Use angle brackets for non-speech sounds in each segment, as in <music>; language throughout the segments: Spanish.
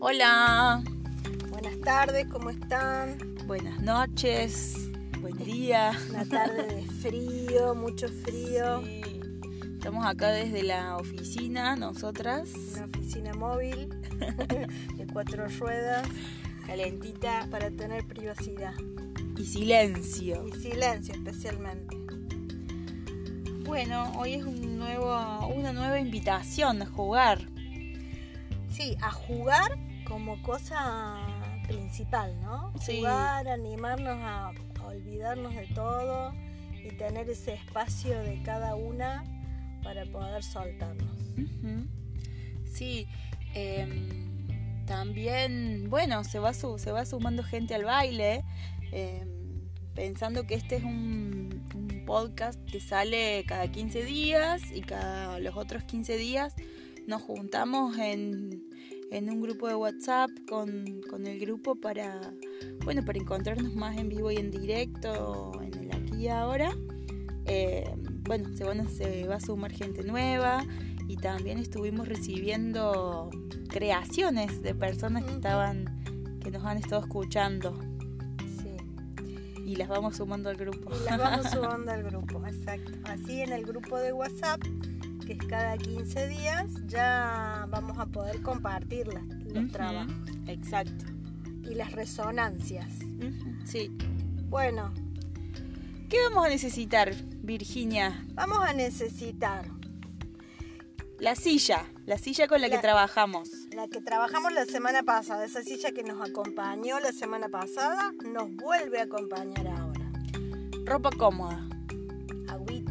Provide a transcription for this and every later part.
Hola, Buenas tardes, ¿cómo están? buenas noches, buen día. Una tarde de frío, mucho frío. Sí. Estamos acá desde la oficina, nosotras, Una oficina móvil <laughs> de cuatro ruedas calentita para tener privacidad y silencio. y silencio especialmente. Bueno, hoy es un nuevo, una nueva invitación a jugar. Sí, a jugar como cosa principal, ¿no? Sí. Jugar, animarnos a, a olvidarnos de todo y tener ese espacio de cada una para poder soltarnos. Sí, em, también, bueno, se va, su- se va sumando gente al baile, em, pensando que este es un, un podcast que sale cada 15 días y cada los otros 15 días nos juntamos en, en un grupo de WhatsApp con, con el grupo para, bueno, para encontrarnos más en vivo y en directo en el aquí y ahora. Em, bueno, se, van a- se va a sumar gente nueva y también estuvimos recibiendo creaciones de personas que estaban que nos han estado escuchando Sí. y las vamos sumando al grupo. Y las vamos <laughs> sumando al grupo, exacto. Así en el grupo de WhatsApp, que es cada 15 días, ya vamos a poder compartir las- los trabajos Exacto. y las resonancias. Sí. Bueno, ¿Qué vamos a necesitar, Virginia? vamos a necesitar La silla, la silla con la, que trabajamos. la que trabajamos la semana pasada, esa silla que nos acompañó la semana pasada, nos vuelve a acompañar ahora. Ropa cómoda,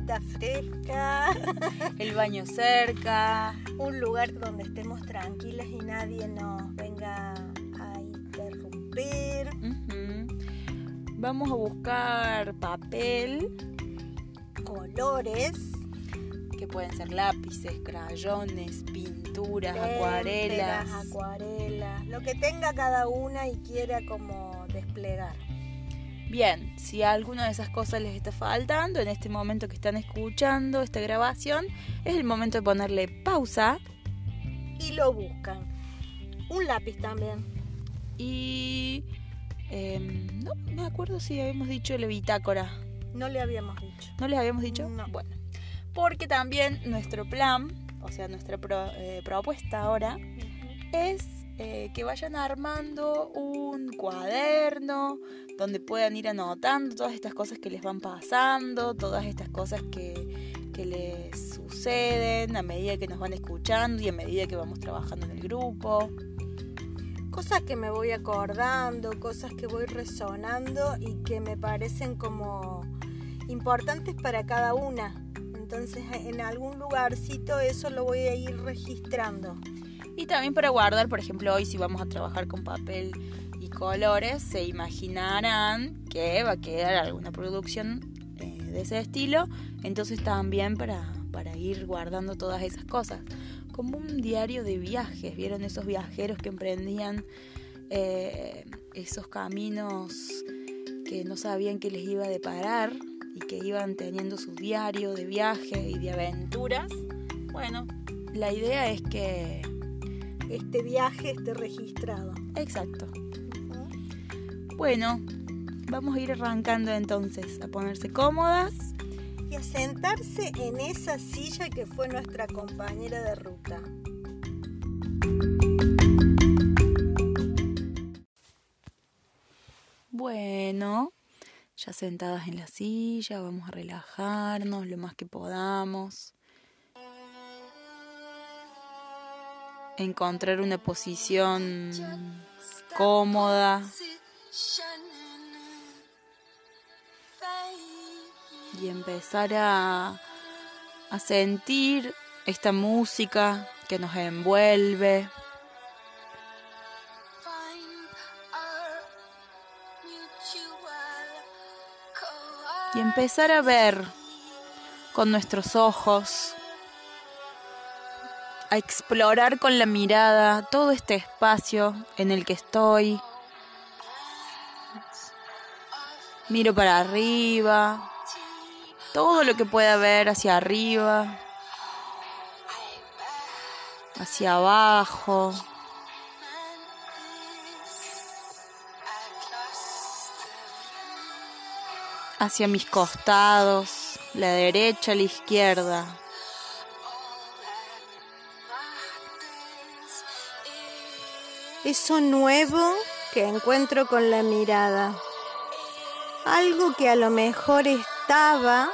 Agüita fresca, <laughs> el baño cerca. un lugar donde estemos tranquilas y nadie nos venga a interrumpir. Vamos a buscar papel, colores, que pueden ser lápices, crayones, pinturas, acuarelas. acuarelas, lo que tenga cada una y quiera como desplegar. Bien, si alguna de esas cosas les está faltando en este momento que están escuchando esta grabación, es el momento de ponerle pausa Y lo buscan. Un lápiz también. y... em, no me acuerdo si habíamos dicho la bitácora. No le habíamos dicho. ¿No les habíamos dicho? No. Bueno, porque también nuestro plan, o sea, nuestra pro- eh, propuesta ahora es eh, que vayan armando un cuaderno donde puedan ir anotando todas estas cosas que les van pasando, todas estas cosas que, que les suceden a medida que nos van escuchando y a medida que vamos trabajando en el grupo. Cosas que me voy acordando, cosas que voy resonando y que me parecen como importantes para cada una. Entonces en algún lugarcito eso lo voy a ir registrando. Y también para guardar, por ejemplo, hoy si vamos a trabajar con papel y colores, se imaginarán que va a quedar alguna producción eh, de ese estilo. Entonces también para, para ir guardando todas esas cosas. Como un diario de viajes, ¿vieron esos viajeros que emprendían eh, esos caminos que no sabían que les iba a deparar y que iban teniendo su diario de viaje y de aventuras? Bueno, la idea es que Este viaje esté registrado. Exacto. Bueno, vamos a ir arrancando entonces a ponerse cómodas. Y a sentarse en esa silla que fue nuestra compañera de ruta. Bueno, ya sentadas en la silla, vamos a relajarnos lo más que podamos. Encontrar una posición cómoda y empezar a, a sentir esta música que nos envuelve. y empezar a ver con nuestros ojos, a explorar con la mirada todo este espacio en el que estoy. Miro para arriba, todo lo que pueda ver hacia arriba, hacia abajo. hacia mis costados, la derecha, la izquierda, Eso nuevo que encuentro con la mirada. Algo que a lo mejor estaba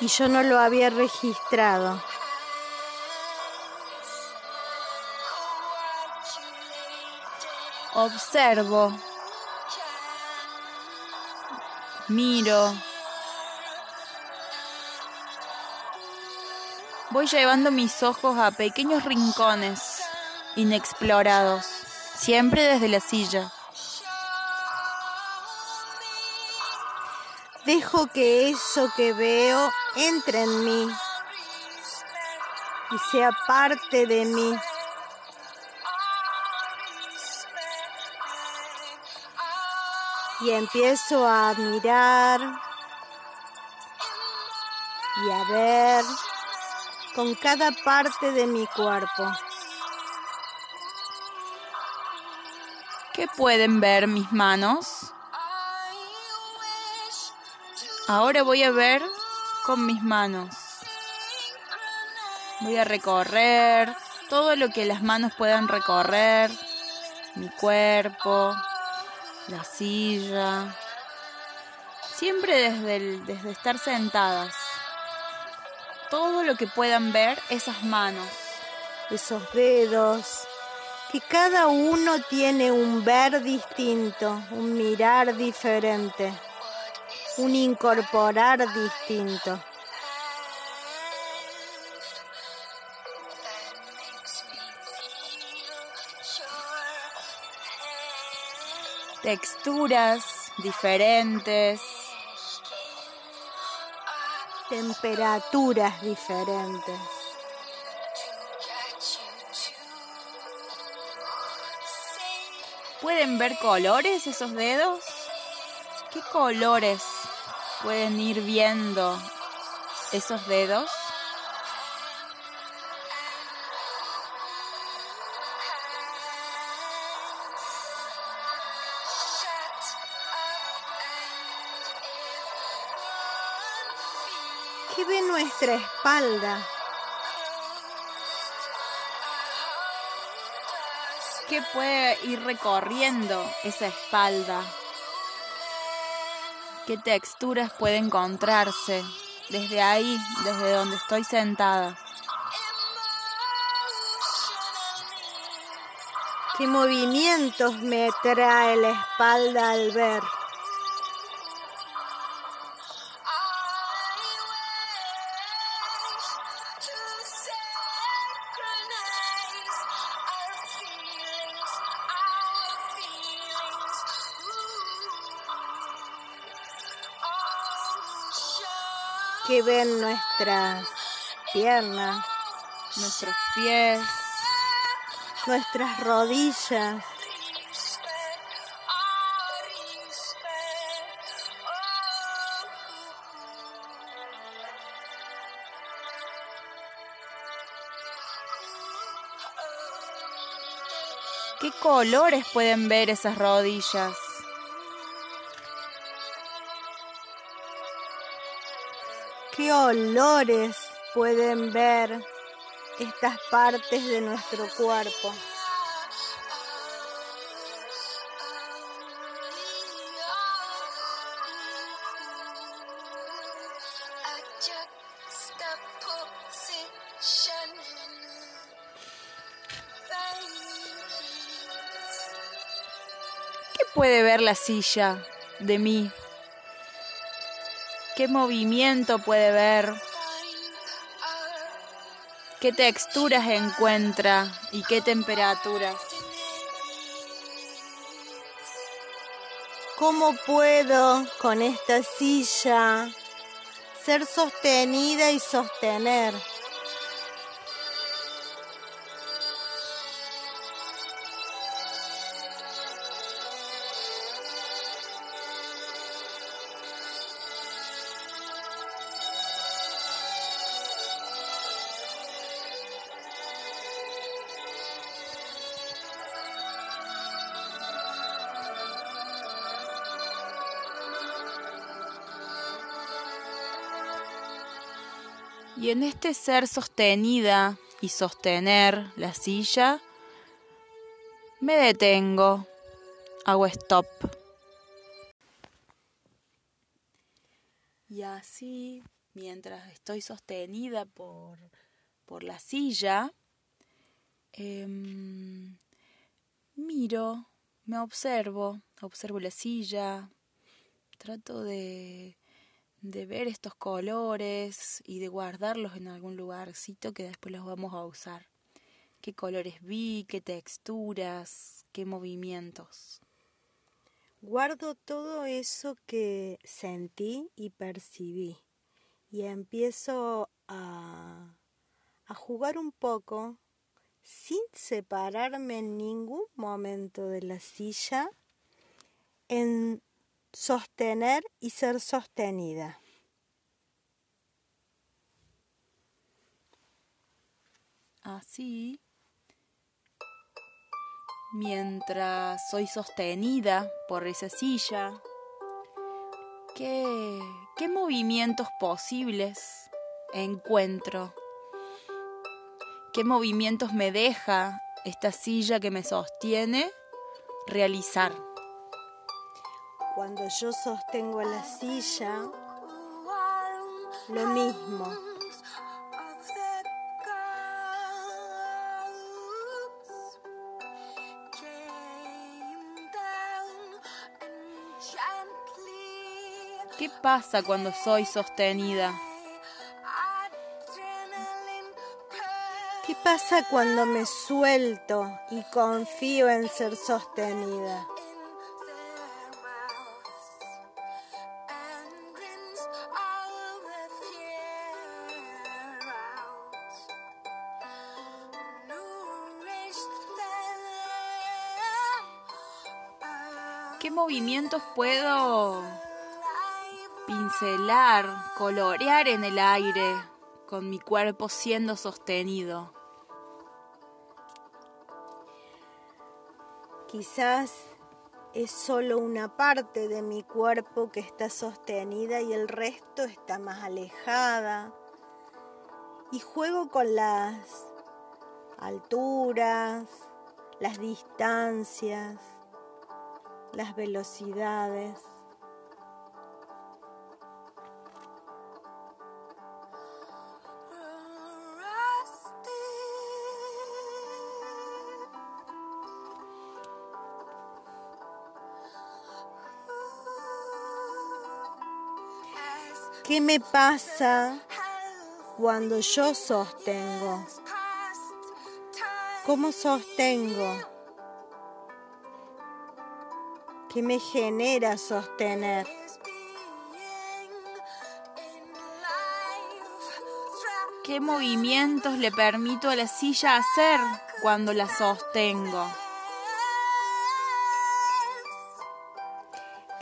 y yo no lo había registrado. Observo, miro, voy llevando mis ojos a pequeños rincones inexplorados, siempre desde la silla. Dejo que eso que veo entre en mí y sea parte de mí. Y empiezo a mirar y a ver con cada parte de mi cuerpo. ¿Qué pueden ver mis manos? Ahora voy a ver con mis manos. Voy a recorrer todo lo que las manos puedan recorrer. Mi cuerpo, la silla. Siempre desde, desde estar sentadas. Todo lo que puedan ver esas manos. Esos dedos, que cada uno tiene un ver distinto, un mirar diferente, un incorporar distinto. Texturas diferentes. Temperaturas diferentes. ¿Pueden ver colores esos dedos? ¿Qué colores pueden ir viendo esos dedos? ¿Qué ve nuestra espalda? ¿Qué puede ir recorriendo esa espalda? ¿Qué texturas puede encontrarse desde ahí, desde donde estoy sentada? ¿Qué movimientos me trae la espalda al ver? Que ven nuestras piernas, nuestros pies, nuestras rodillas. ¿Qué colores pueden ver esas rodillas? Olores pueden ver estas partes de nuestro cuerpo. ¿Qué puede ver la silla de mí? ¿Qué movimiento puede ver? ¿Qué texturas encuentra y qué temperaturas? ¿Cómo puedo con esta silla ser sostenida y sostener? Y en este ser sostenida y sostener la silla, me detengo, hago stop. Y así, mientras estoy sostenida por, por la silla, em, miro, me observo, observo la silla, trato de, de ver estos colores y de guardarlos en algún lugarcito que después los vamos a usar. ¿Qué colores vi? ¿Qué texturas? ¿Qué movimientos? Guardo todo eso que sentí y percibí y empiezo a, a jugar un poco sin separarme en ningún momento de la silla en sostener y ser sostenida. Así, mientras soy sostenida por esa silla, ¿qué, qué movimientos posibles encuentro? ¿Qué movimientos me deja esta silla que me sostiene realizar? Cuando yo sostengo la silla, lo mismo. ¿Qué pasa cuando soy sostenida? ¿Qué pasa cuando me suelto y confío en ser sostenida? Movimientos puedo pincelar, colorear en el aire con mi cuerpo siendo sostenido? Quizás es solo una parte de mi cuerpo que está sostenida y el resto está más alejada. Y juego con las alturas, las distancias las velocidades. ¿Qué me pasa cuando yo sostengo? ¿Cómo sostengo? ¿Qué me genera sostener. ¿Qué movimientos le permito a la silla hacer cuando la sostengo?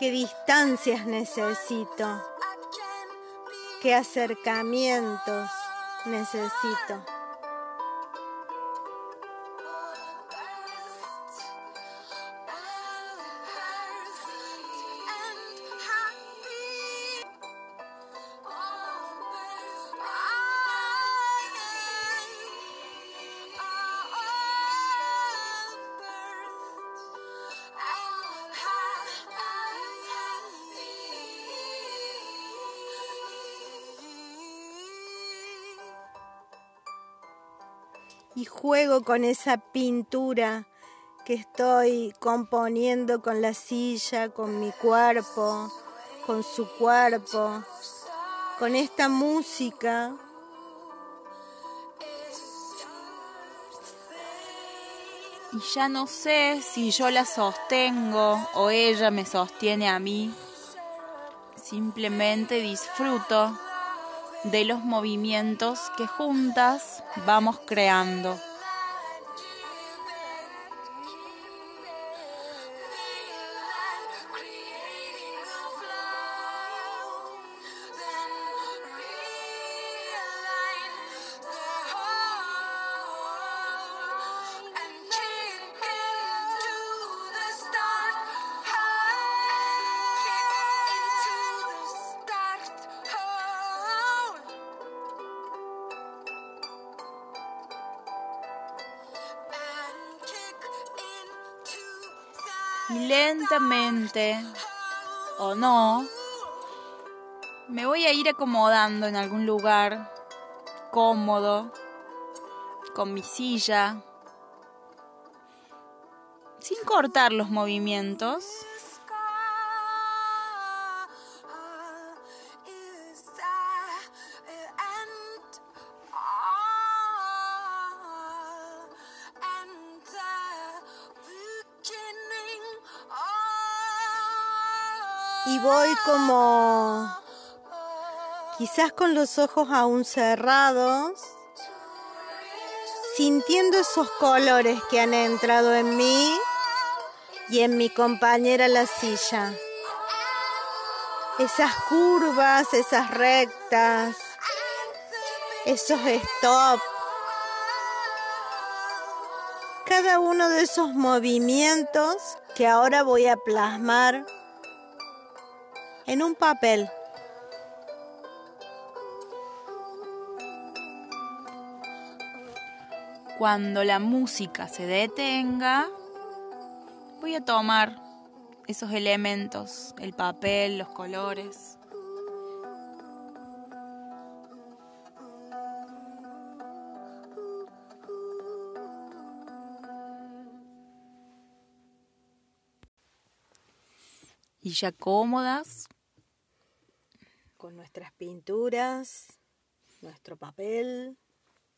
¿Qué distancias necesito? ¿Qué acercamientos necesito? Y juego con esa pintura que estoy componiendo con la silla, con mi cuerpo, con su cuerpo, con esta música. Y ya no sé si yo la sostengo o ella me sostiene a mí. Simplemente disfruto de los movimientos que juntas vamos creando. Lentamente, o no, me voy a ir acomodando en algún lugar cómodo, con mi silla, sin cortar los movimientos. Como quizás con los ojos aún cerrados, sintiendo esos colores que han entrado en mí y en mi compañera la silla. Esas curvas, esas rectas, esos stop. Cada uno de esos movimientos que ahora voy a plasmar en un papel. Cuando la música se detenga, voy a tomar esos elementos, el papel, los colores. Y ya cómodas. Con nuestras pinturas, nuestro papel.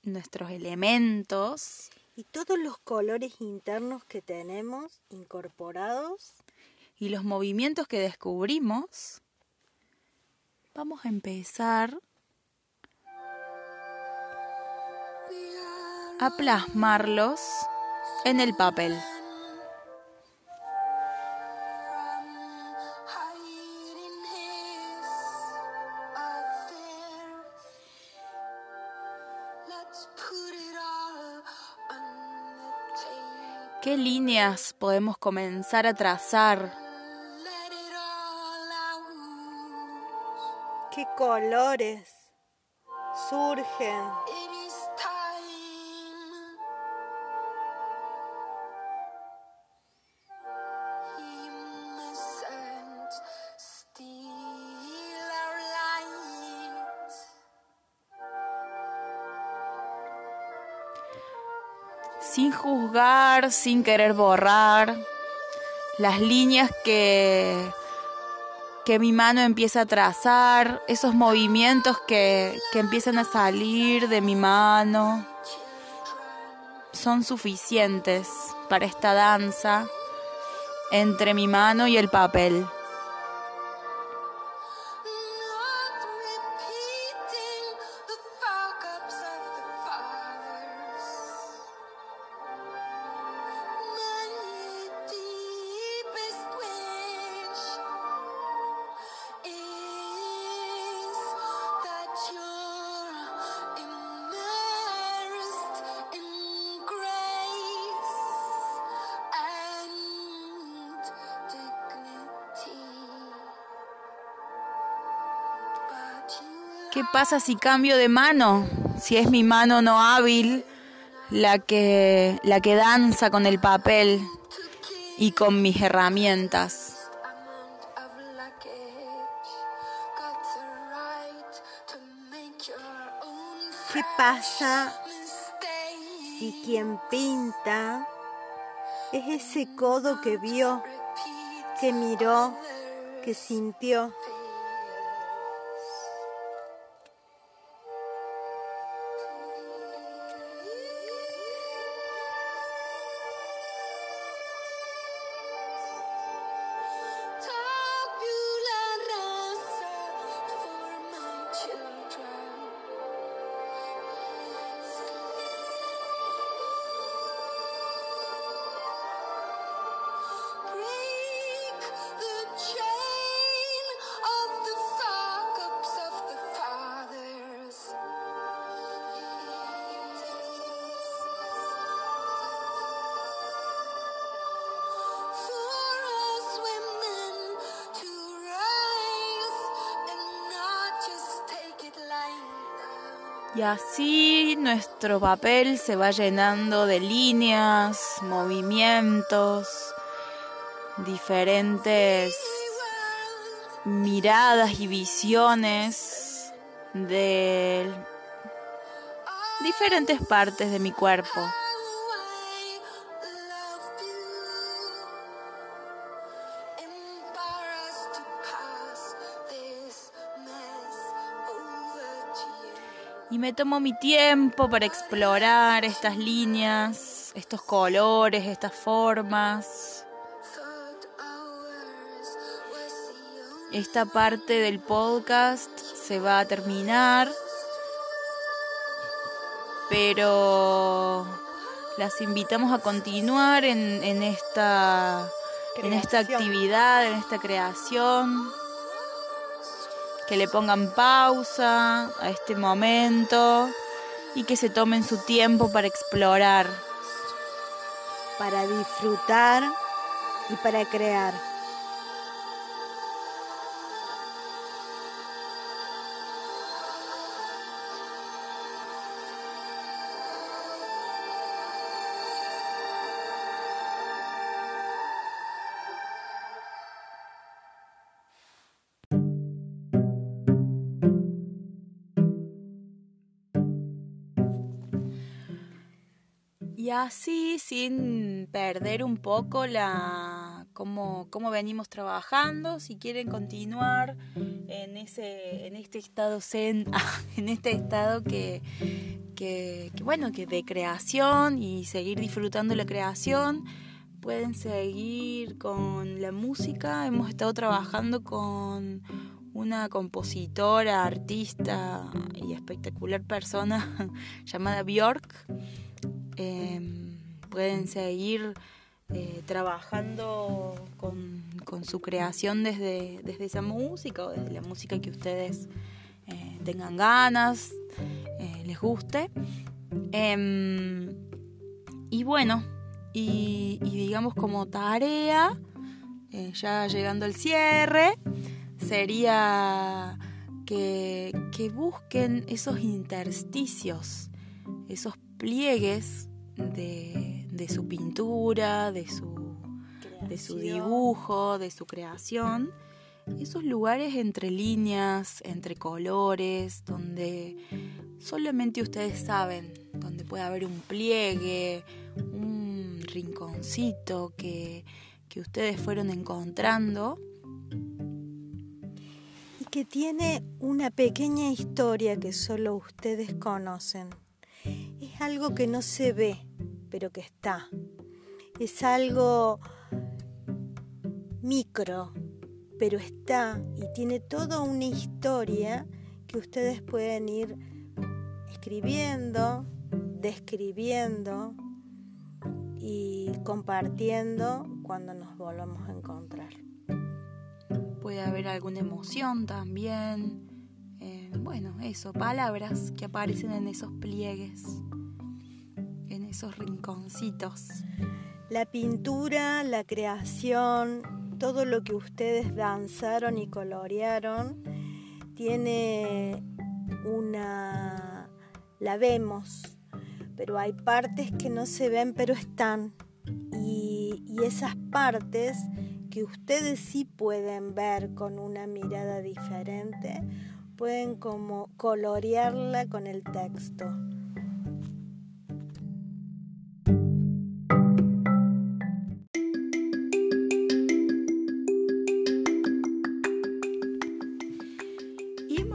Nuestros elementos. Y todos los colores internos que tenemos incorporados. Y los movimientos que descubrimos. Vamos a empezar a plasmarlos en el papel. ¿Qué líneas podemos comenzar a trazar? ¿Qué colores surgen? Juzgar, sin querer borrar, las líneas que, que mi mano empieza a trazar, esos movimientos que, que empiezan a salir de mi mano, son suficientes para esta danza entre mi mano y el papel. ¿Qué pasa si cambio de mano? Si es mi mano no hábil la que, la que danza con el papel y con mis herramientas. ¿Qué pasa si quien pinta es ese codo que vio, que miró, que sintió? Y así nuestro papel se va llenando de líneas, movimientos, diferentes miradas y visiones de diferentes partes de mi cuerpo. Y me tomo mi tiempo para explorar estas líneas, estos colores, estas formas. Esta parte del podcast se va a terminar, pero las invitamos a continuar en, en esta, en esta actividad, en esta creación que le pongan pausa a este momento y que se tomen su tiempo para explorar. Para disfrutar y para crear. Y así, sin perder un poco la cómo, cómo venimos trabajando, si quieren continuar en ese, en este estado zen, <laughs> en este estado que, que, que, bueno, que de creación y seguir disfrutando la creación, pueden seguir con la música. Hemos estado trabajando con una compositora, artista y espectacular persona <laughs> llamada Bjork eh, pueden seguir eh, trabajando con, su creación desde, desde, esa música o desde la música que ustedes eh, tengan ganas, eh, les guste. Em, y bueno, y, digamos como tarea, ya llegando al cierre, sería que, que busquen esos intersticios, esos pliegues de, de su pintura, de su, de su dibujo, de su creación. Esos lugares entre líneas, entre colores, donde solamente ustedes saben, donde puede haber un pliegue, un rinconcito que, que ustedes fueron encontrando. Y que tiene una pequeña historia que solo ustedes conocen. Es algo que no se ve, pero que está. Es algo micro, pero está y tiene toda una historia que ustedes pueden ir escribiendo, describiendo y compartiendo cuando nos volvamos a encontrar. Puede haber alguna emoción también. Bueno, eso, palabras que aparecen en esos pliegues esos rinconcitos. La pintura, la creación, todo lo que ustedes danzaron y colorearon, tiene una... la vemos, pero hay partes que no se ven pero están. Y, y esas partes que ustedes sí pueden ver con una mirada diferente, pueden como colorearla con el texto.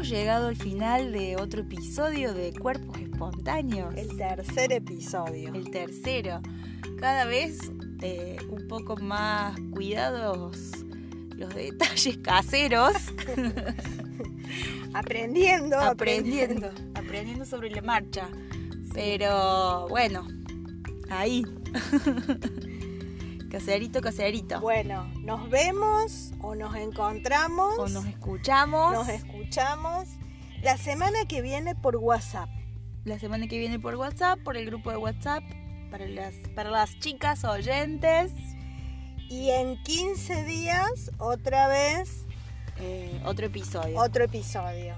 llegado al final de otro episodio de Cuerpos Espontáneos. El tercer episodio. El tercero. Cada vez eh, un poco más cuidados los detalles <laughs> caseros. <laughs> aprendiendo, aprendiendo, aprendiendo sobre la marcha. Pero bueno, ahí. <laughs> caserito, caserito. Bueno, nos vemos o nos encontramos. O nos escuchamos. Nos escuchamos la semana que viene por WhatsApp. La semana que viene por WhatsApp, por el grupo de WhatsApp, para las, para las chicas oyentes. Y en 15 días, otra vez. Eh, otro episodio. Otro episodio.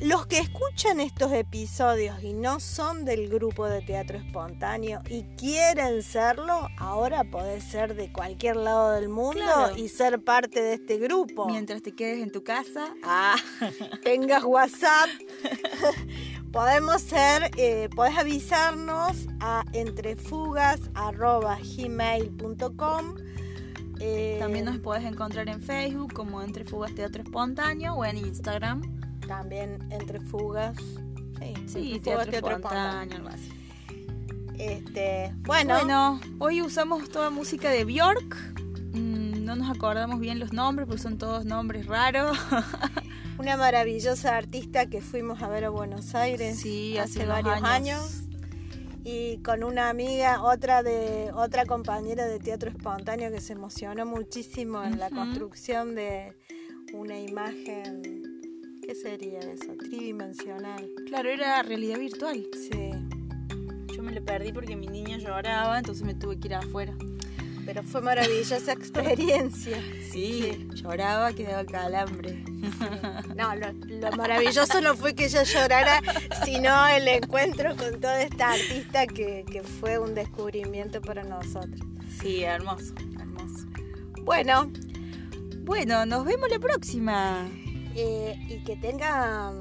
los que escuchan estos episodios y no son del grupo de teatro espontáneo y quieren serlo, ahora podés ser de cualquier lado del mundo Claro. y ser parte de este grupo. Mientras te quedes en tu casa. Ah, <laughs> tengas WhatsApp. <laughs> Podemos ser, eh, podés avisarnos a entrefugas.gmail.com. Eh, También nos podés encontrar en Facebook como Entre Fugas Teatro Espontáneo o en Instagram. También entre fugas. Sí, Sí, Entre Teatro Espontáneo, algo así. Este, bueno, Bueno, hoy usamos toda música de Bjork. Mm, No nos acordamos bien los nombres porque son todos nombres raros. <laughs> una maravillosa artista que fuimos a ver a Buenos Aires Sí, hace, varios años. años. Y con una amiga, otra de otra compañera de teatro espontáneo que se emocionó muchísimo en la construcción de una imagen, ¿qué sería eso? Tridimensional. Claro, era realidad virtual. Sí, Yo me lo perdí porque mi niña lloraba, entonces me tuve que ir afuera. Pero fue maravillosa experiencia. <laughs> Sí, lloraba, quedaba calambre. No, lo, lo maravilloso no fue que ella llorara, sino el encuentro con toda esta artista que, que fue un descubrimiento para nosotros. Sí, hermoso, hermoso. Bueno, Bueno, nos vemos la próxima. eh, y que tengan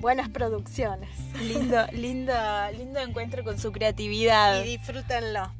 buenas producciones. Lindo, lindo, lindo encuentro con su creatividad. Y disfrútenlo.